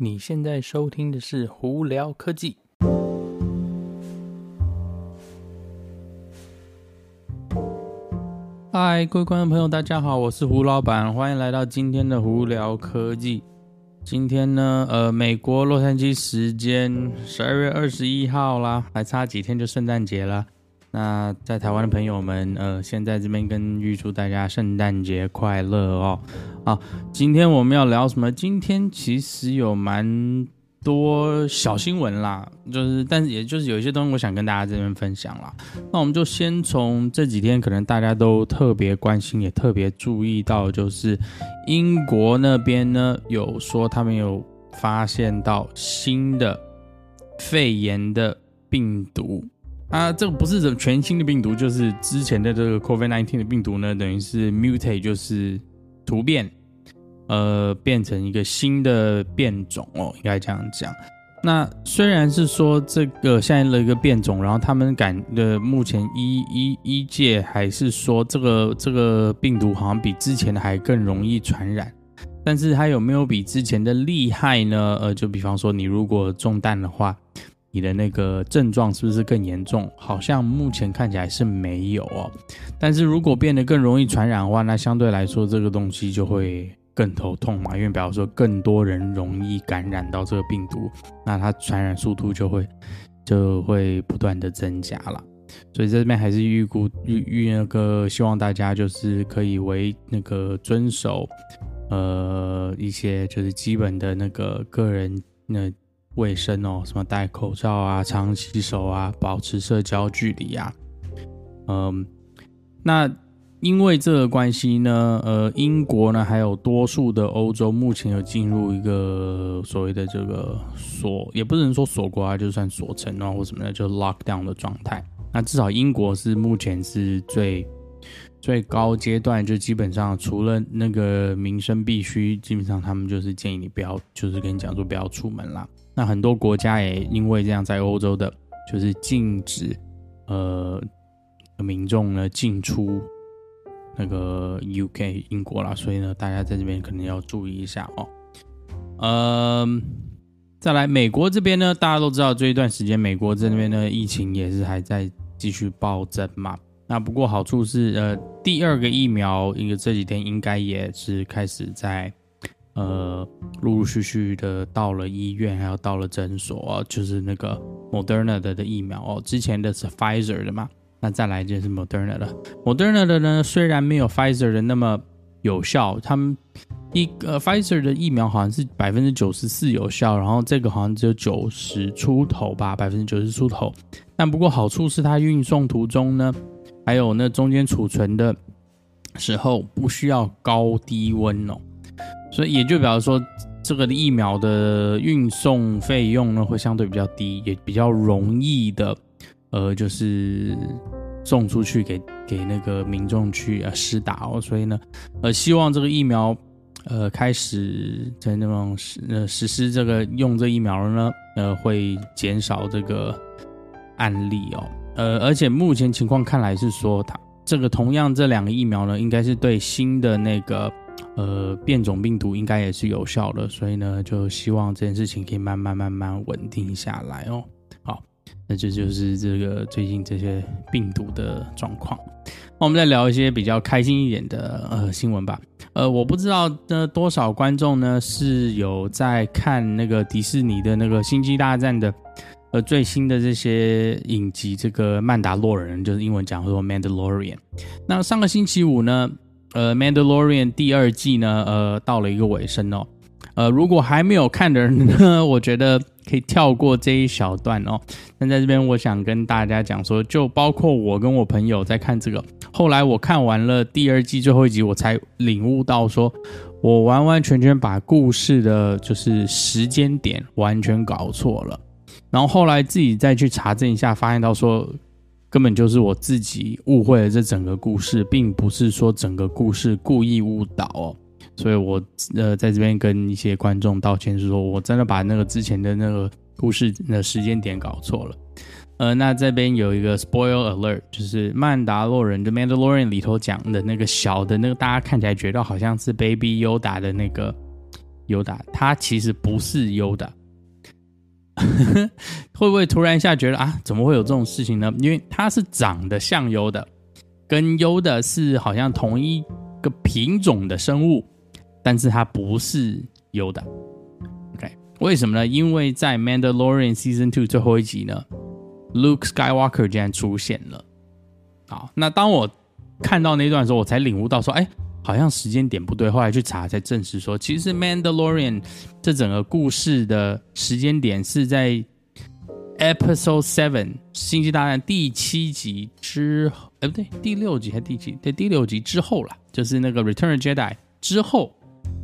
你现在收听的是《胡聊科技》。嗨，各位观众朋友，大家好，我是胡老板，欢迎来到今天的《胡聊科技》。今天呢，呃，美国洛杉矶时间十二月二十一号啦，还差几天就圣诞节了。那在台湾的朋友们，呃，先在这边跟预祝大家圣诞节快乐哦。好，今天我们要聊什么？今天其实有蛮多小新闻啦，就是，但是也就是有一些东西我想跟大家这边分享啦。那我们就先从这几天可能大家都特别关心，也特别注意到，就是英国那边呢有说他们有发现到新的肺炎的病毒。啊，这个不是什么全新的病毒，就是之前的这个 COVID-19 的病毒呢，等于是 mutate，就是突变，呃，变成一个新的变种哦，应该这样讲。那虽然是说这个现在的一个变种，然后他们感的目前医医医界还是说这个这个病毒好像比之前的还更容易传染，但是它有没有比之前的厉害呢？呃，就比方说你如果中弹的话。你的那个症状是不是更严重？好像目前看起来是没有哦。但是如果变得更容易传染的话，那相对来说这个东西就会更头痛嘛，因为比方说更多人容易感染到这个病毒，那它传染速度就会就会不断的增加了。所以这边还是预估预预那个希望大家就是可以为那个遵守呃一些就是基本的那个个人那。卫生哦，什么戴口罩啊、常洗手啊、保持社交距离啊，嗯，那因为这个关系呢，呃，英国呢还有多数的欧洲目前有进入一个所谓的这个锁，也不能说锁国啊，就算锁城啊或什么的，就 lock down 的状态。那至少英国是目前是最最高阶段，就基本上除了那个民生必须，基本上他们就是建议你不要，就是跟你讲说不要出门啦。那很多国家也因为这样，在欧洲的，就是禁止呃民众呢进出那个 UK 英国啦，所以呢，大家在这边可能要注意一下哦。呃，再来美国这边呢，大家都知道这一段时间美国这边呢疫情也是还在继续暴增嘛。那不过好处是，呃，第二个疫苗，一个这几天应该也是开始在。呃，陆陆续续的到了医院，还有到了诊所，就是那个 Moderna 的的疫苗哦。之前的是 Pfizer 的嘛，那再来就是 Moderna 的。Moderna 的呢，虽然没有 Pfizer 的那么有效，他们一个 Pfizer 的疫苗好像是百分之九十四有效，然后这个好像只有九十出头吧，百分之九十出头。但不过好处是它运送途中呢，还有那中间储存的时候不需要高低温哦。所以也就表示说，这个疫苗的运送费用呢，会相对比较低，也比较容易的，呃，就是送出去给给那个民众去呃施打哦。所以呢，呃，希望这个疫苗，呃，开始在那种实呃实施这个用这疫苗呢，呃，会减少这个案例哦。呃，而且目前情况看来是说，它这个同样这两个疫苗呢，应该是对新的那个。呃，变种病毒应该也是有效的，所以呢，就希望这件事情可以慢慢慢慢稳定下来哦。好，那这就是这个最近这些病毒的状况。那我们再聊一些比较开心一点的呃新闻吧。呃，我不知道呢多少观众呢是有在看那个迪士尼的那个星际大战的呃最新的这些影集，这个曼达洛人就是英文讲说 Mandalorian。那上个星期五呢，呃，《Mandalorian》第二季呢，呃，到了一个尾声哦。呃，如果还没有看的人呢，我觉得可以跳过这一小段哦。但在这边，我想跟大家讲说，就包括我跟我朋友在看这个，后来我看完了第二季最后一集，我才领悟到说，我完完全全把故事的就是时间点完全搞错了。然后后来自己再去查证一下，发现到说。根本就是我自己误会了这整个故事，并不是说整个故事故意误导哦，所以我呃在这边跟一些观众道歉，是说我真的把那个之前的那个故事的时间点搞错了。呃，那这边有一个 spoil alert，就是曼达洛人的 Mandalorian 里头讲的那个小的那个，大家看起来觉得好像是 Baby Yoda 的那个尤达，他其实不是尤达。会不会突然一下觉得啊，怎么会有这种事情呢？因为它是长得像优的，跟优的是好像同一个品种的生物，但是它不是优的。OK，为什么呢？因为在《Mandalorian Season Two》最后一集呢，Luke Skywalker 竟然出现了。好，那当我看到那段时候，我才领悟到说，哎，好像时间点不对。后来去查才证实说，其实《Mandalorian》这整个故事的时间点是在 Episode Seven《星际大战》第七集之，哎不对，第六集还是第几？对，第六集之后啦，就是那个《Return of Jedi》之后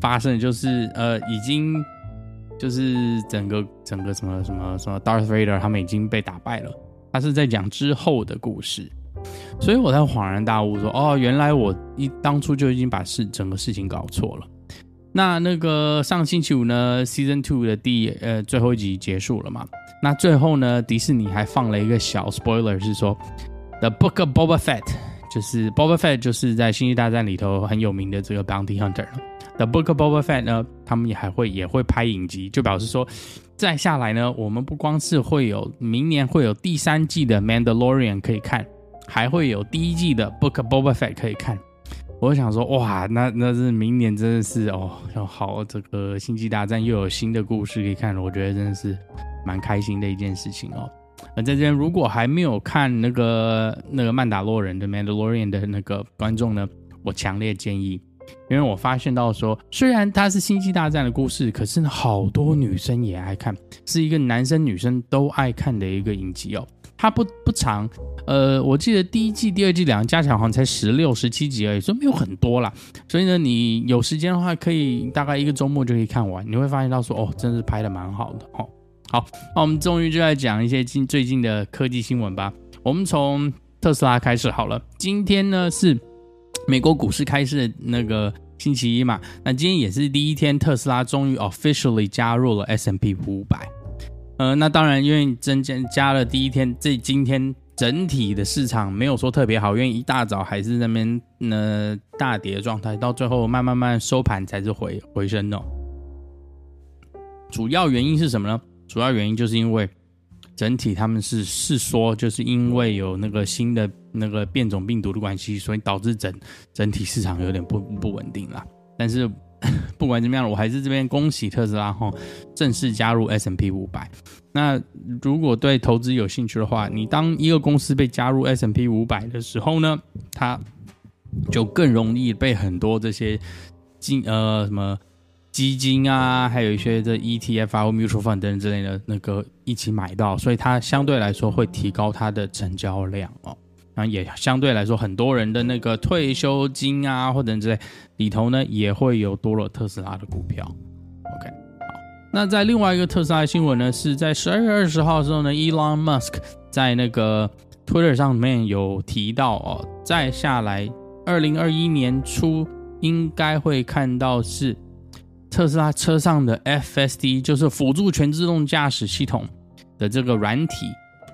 发生的，就是呃，已经就是整个整个什么什么什么 Darth Vader 他们已经被打败了，他是在讲之后的故事。所以我才恍然大悟说，哦，原来我一当初就已经把事整个事情搞错了。那那个上星期五呢，Season Two 的第呃最后一集结束了嘛？那最后呢，迪士尼还放了一个小 spoiler，是说 The Book of Boba Fett，就是 Boba Fett 就是在星际大战里头很有名的这个 Bounty Hunter。The Book of Boba Fett 呢，他们也还会也会拍影集，就表示说，再下来呢，我们不光是会有明年会有第三季的 Mandalorian 可以看。还会有第一季的《Book of Boba Fett》可以看，我想说，哇，那那是明年真的是哦，要好这个《星际大战》又有新的故事可以看了，我觉得真的是蛮开心的一件事情哦。那在这边如果还没有看那个那个《曼达洛人》的《Mandalorian》的那个观众呢，我强烈建议，因为我发现到说，虽然它是《星际大战》的故事，可是，好多女生也爱看，是一个男生女生都爱看的一个影集哦。它不不长，呃，我记得第一季、第二季两个加起来好像才十六、十七集而已，所以没有很多啦。所以呢，你有时间的话，可以大概一个周末就可以看完。你会发现到说，哦，真是拍的蛮好的哦。好，那我们终于就来讲一些近最近的科技新闻吧。我们从特斯拉开始好了。今天呢是美国股市开市的那个星期一嘛，那今天也是第一天，特斯拉终于 officially 加入了 S&P 五百。呃，那当然，因为增加加了第一天，这今天整体的市场没有说特别好，因为一大早还是那边呃大跌的状态，到最后慢慢慢收盘才是回回升的哦。主要原因是什么呢？主要原因就是因为整体他们是是说，就是因为有那个新的那个变种病毒的关系，所以导致整整体市场有点不不稳定了。但是。不管怎么样，我还是这边恭喜特斯拉哈，正式加入 S&P 五百。那如果对投资有兴趣的话，你当一个公司被加入 S&P 五百的时候呢，它就更容易被很多这些基呃什么基金啊，还有一些这 ETF 啊 mutual fund 等等之类的那个一起买到，所以它相对来说会提高它的成交量哦。那也相对来说，很多人的那个退休金啊，或者之类里头呢，也会有多了特斯拉的股票。OK，好，那在另外一个特斯拉新闻呢，是在十二月二十号的时候呢，Elon Musk 在那个 Twitter 上面有提到哦，再下来二零二一年初应该会看到是特斯拉车上的 FSD，就是辅助全自动驾驶系统的这个软体。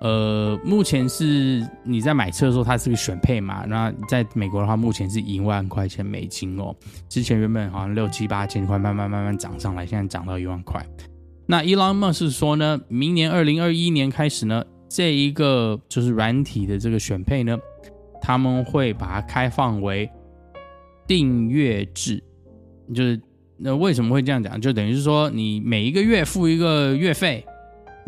呃，目前是你在买车的时候，它是个选配嘛？那在美国的话，目前是一万块钱美金哦。之前原本好像六七八千块，慢慢慢慢涨上来，现在涨到一万块。那 Elon Musk 是说呢，明年二零二一年开始呢，这一个就是软体的这个选配呢，他们会把它开放为订阅制。就是那为什么会这样讲？就等于是说，你每一个月付一个月费。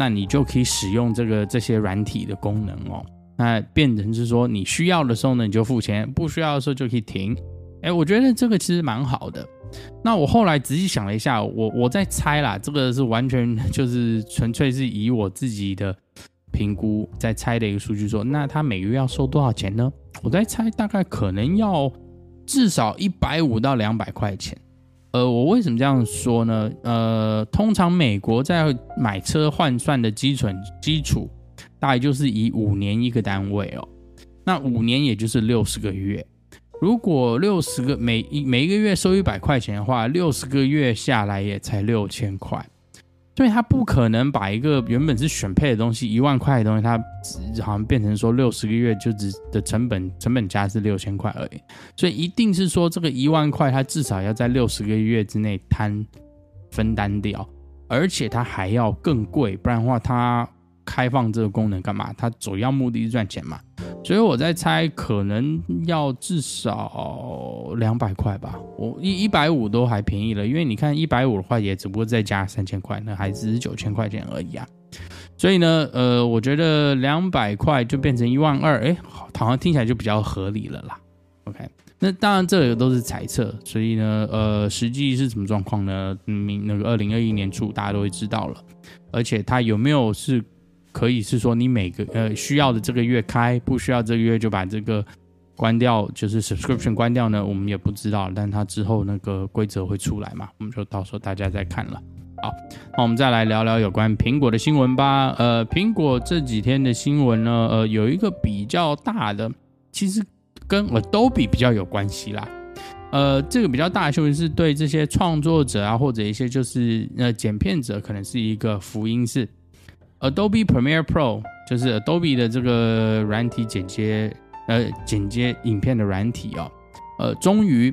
那你就可以使用这个这些软体的功能哦。那变成是说，你需要的时候呢，你就付钱；不需要的时候就可以停。哎，我觉得这个其实蛮好的。那我后来仔细想了一下，我我在猜啦，这个是完全就是纯粹是以我自己的评估在猜的一个数据说，那他每个月要收多少钱呢？我在猜，大概可能要至少一百五到两百块钱。呃，我为什么这样说呢？呃，通常美国在买车换算的基准基础，大概就是以五年一个单位哦。那五年也就是六十个月。如果六十个每一每一个月收一百块钱的话，六十个月下来也才六千块。所以他不可能把一个原本是选配的东西一万块的东西，它好像变成说六十个月就只的成本成本价是六千块而已。所以一定是说这个一万块，他至少要在六十个月之内摊分担掉，而且他还要更贵，不然的话他开放这个功能干嘛？它主要目的是赚钱嘛。所以我在猜，可能要至少两百块吧。我一一百五都还便宜了，因为你看一百五的话，也只不过再加三千块，那还只是九千块钱而已啊。所以呢，呃，我觉得两百块就变成一万二，哎，好像听起来就比较合理了啦。OK，那当然这个都是猜测，所以呢，呃，实际是什么状况呢？明那个二零二一年初大家都会知道了，而且它有没有是？可以是说你每个呃需要的这个月开，不需要这个月就把这个关掉，就是 subscription 关掉呢？我们也不知道，但它之后那个规则会出来嘛？我们就到时候大家再看了。好，那我们再来聊聊有关苹果的新闻吧。呃，苹果这几天的新闻呢，呃，有一个比较大的，其实跟 Adobe 比较有关系啦。呃，这个比较大的新闻是对这些创作者啊，或者一些就是呃剪片者，可能是一个福音是。Adobe Premiere Pro 就是 Adobe 的这个软体剪接，呃，剪接影片的软体哦，呃，终于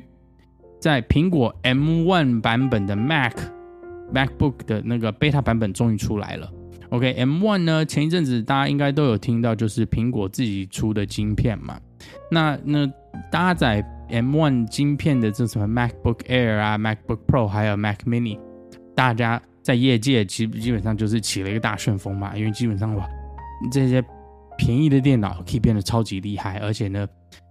在苹果 M1 版本的 Mac MacBook 的那个 Beta 版本终于出来了。OK，M1 呢，前一阵子大家应该都有听到，就是苹果自己出的晶片嘛。那那搭载 M1 晶片的这什么 MacBook Air 啊、MacBook Pro 还有 Mac Mini，大家。在业界，其实基本上就是起了一个大旋风嘛，因为基本上哇，这些便宜的电脑可以变得超级厉害，而且呢，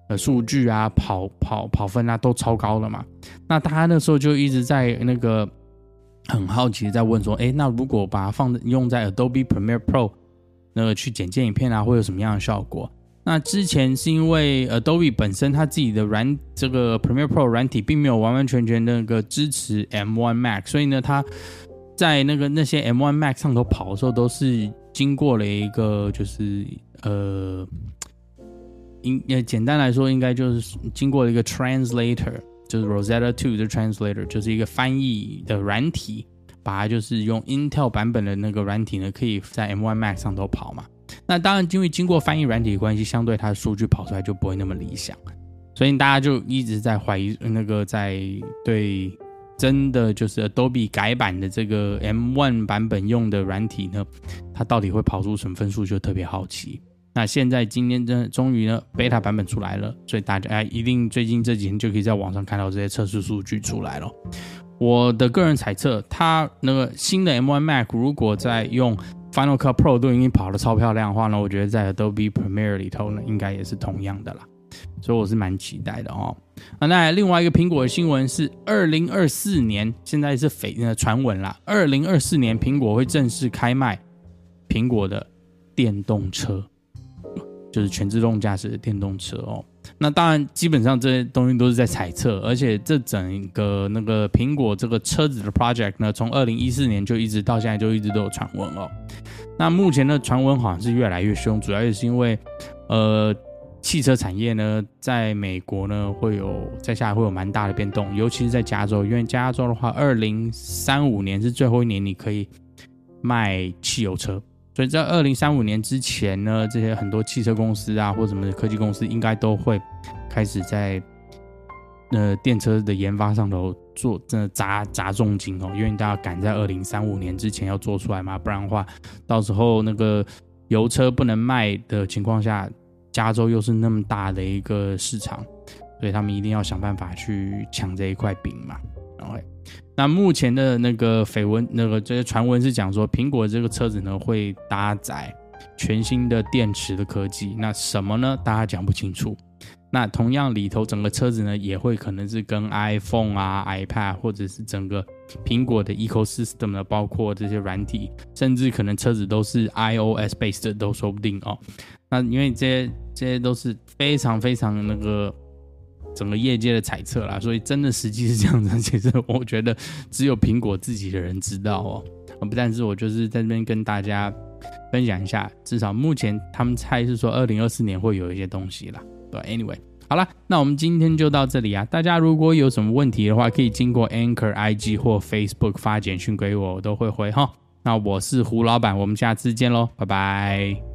呃，数据啊、跑跑跑分啊都超高了嘛。那大家那时候就一直在那个很好奇在问说，哎，那如果把它放用在 Adobe Premiere Pro 那个去剪接影片啊，会有什么样的效果？那之前是因为 Adobe 本身它自己的软这个 Premiere Pro 软体并没有完完全全那个支持 M1 Mac，所以呢，它在那个那些 M1 Mac 上头跑的时候，都是经过了一个，就是呃，应呃简单来说，应该就是经过了一个 translator，就是 Rosetta Two 的 translator，就是一个翻译的软体，把它就是用 Intel 版本的那个软体呢，可以在 M1 Mac 上头跑嘛。那当然，因为经过翻译软体的关系，相对它的数据跑出来就不会那么理想，所以大家就一直在怀疑那个在对。真的就是 Adobe 改版的这个 M1 版本用的软体呢，它到底会跑出什么分数，就特别好奇。那现在今天真终于呢，Beta 版本出来了，所以大家哎一定最近这几天就可以在网上看到这些测试数据出来了。我的个人猜测，它那个新的 M1 Mac 如果在用 Final Cut Pro 都已经跑得超漂亮的话呢，我觉得在 Adobe Premiere 里头呢，应该也是同样的啦。所以我是蛮期待的哦。啊，那另外一个苹果的新闻是，二零二四年现在是绯呃传闻啦，二零二四年苹果会正式开卖苹果的电动车，就是全自动驾驶的电动车哦。那当然，基本上这些东西都是在猜测，而且这整个那个苹果这个车子的 project 呢，从二零一四年就一直到现在就一直都有传闻哦。那目前的传闻好像是越来越凶，主要也是因为呃。汽车产业呢，在美国呢会有在下来会有蛮大的变动，尤其是在加州，因为加州的话，二零三五年是最后一年你可以卖汽油车，所以在二零三五年之前呢，这些很多汽车公司啊或什么科技公司应该都会开始在呃电车的研发上头做真的砸砸重金哦，因为大家赶在二零三五年之前要做出来嘛，不然的话，到时候那个油车不能卖的情况下。加州又是那么大的一个市场，所以他们一定要想办法去抢这一块饼嘛。OK，那目前的那个绯闻，那个这些传闻是讲说，苹果这个车子呢会搭载全新的电池的科技。那什么呢？大家讲不清楚。那同样里头整个车子呢也会可能是跟 iPhone 啊、iPad 或者是整个苹果的 ecosystem 呢，包括这些软体，甚至可能车子都是 iOS based 都说不定哦。那因为这些这些都是非常非常那个整个业界的猜测啦，所以真的实际是这样子。其实我觉得只有苹果自己的人知道哦。不但是我就是在这边跟大家分享一下，至少目前他们猜是说二零二四年会有一些东西啦。对，Anyway，好了，那我们今天就到这里啊。大家如果有什么问题的话，可以经过 Anchor IG 或 Facebook 发简讯给我，我都会回哈。那我是胡老板，我们下次见喽，拜拜。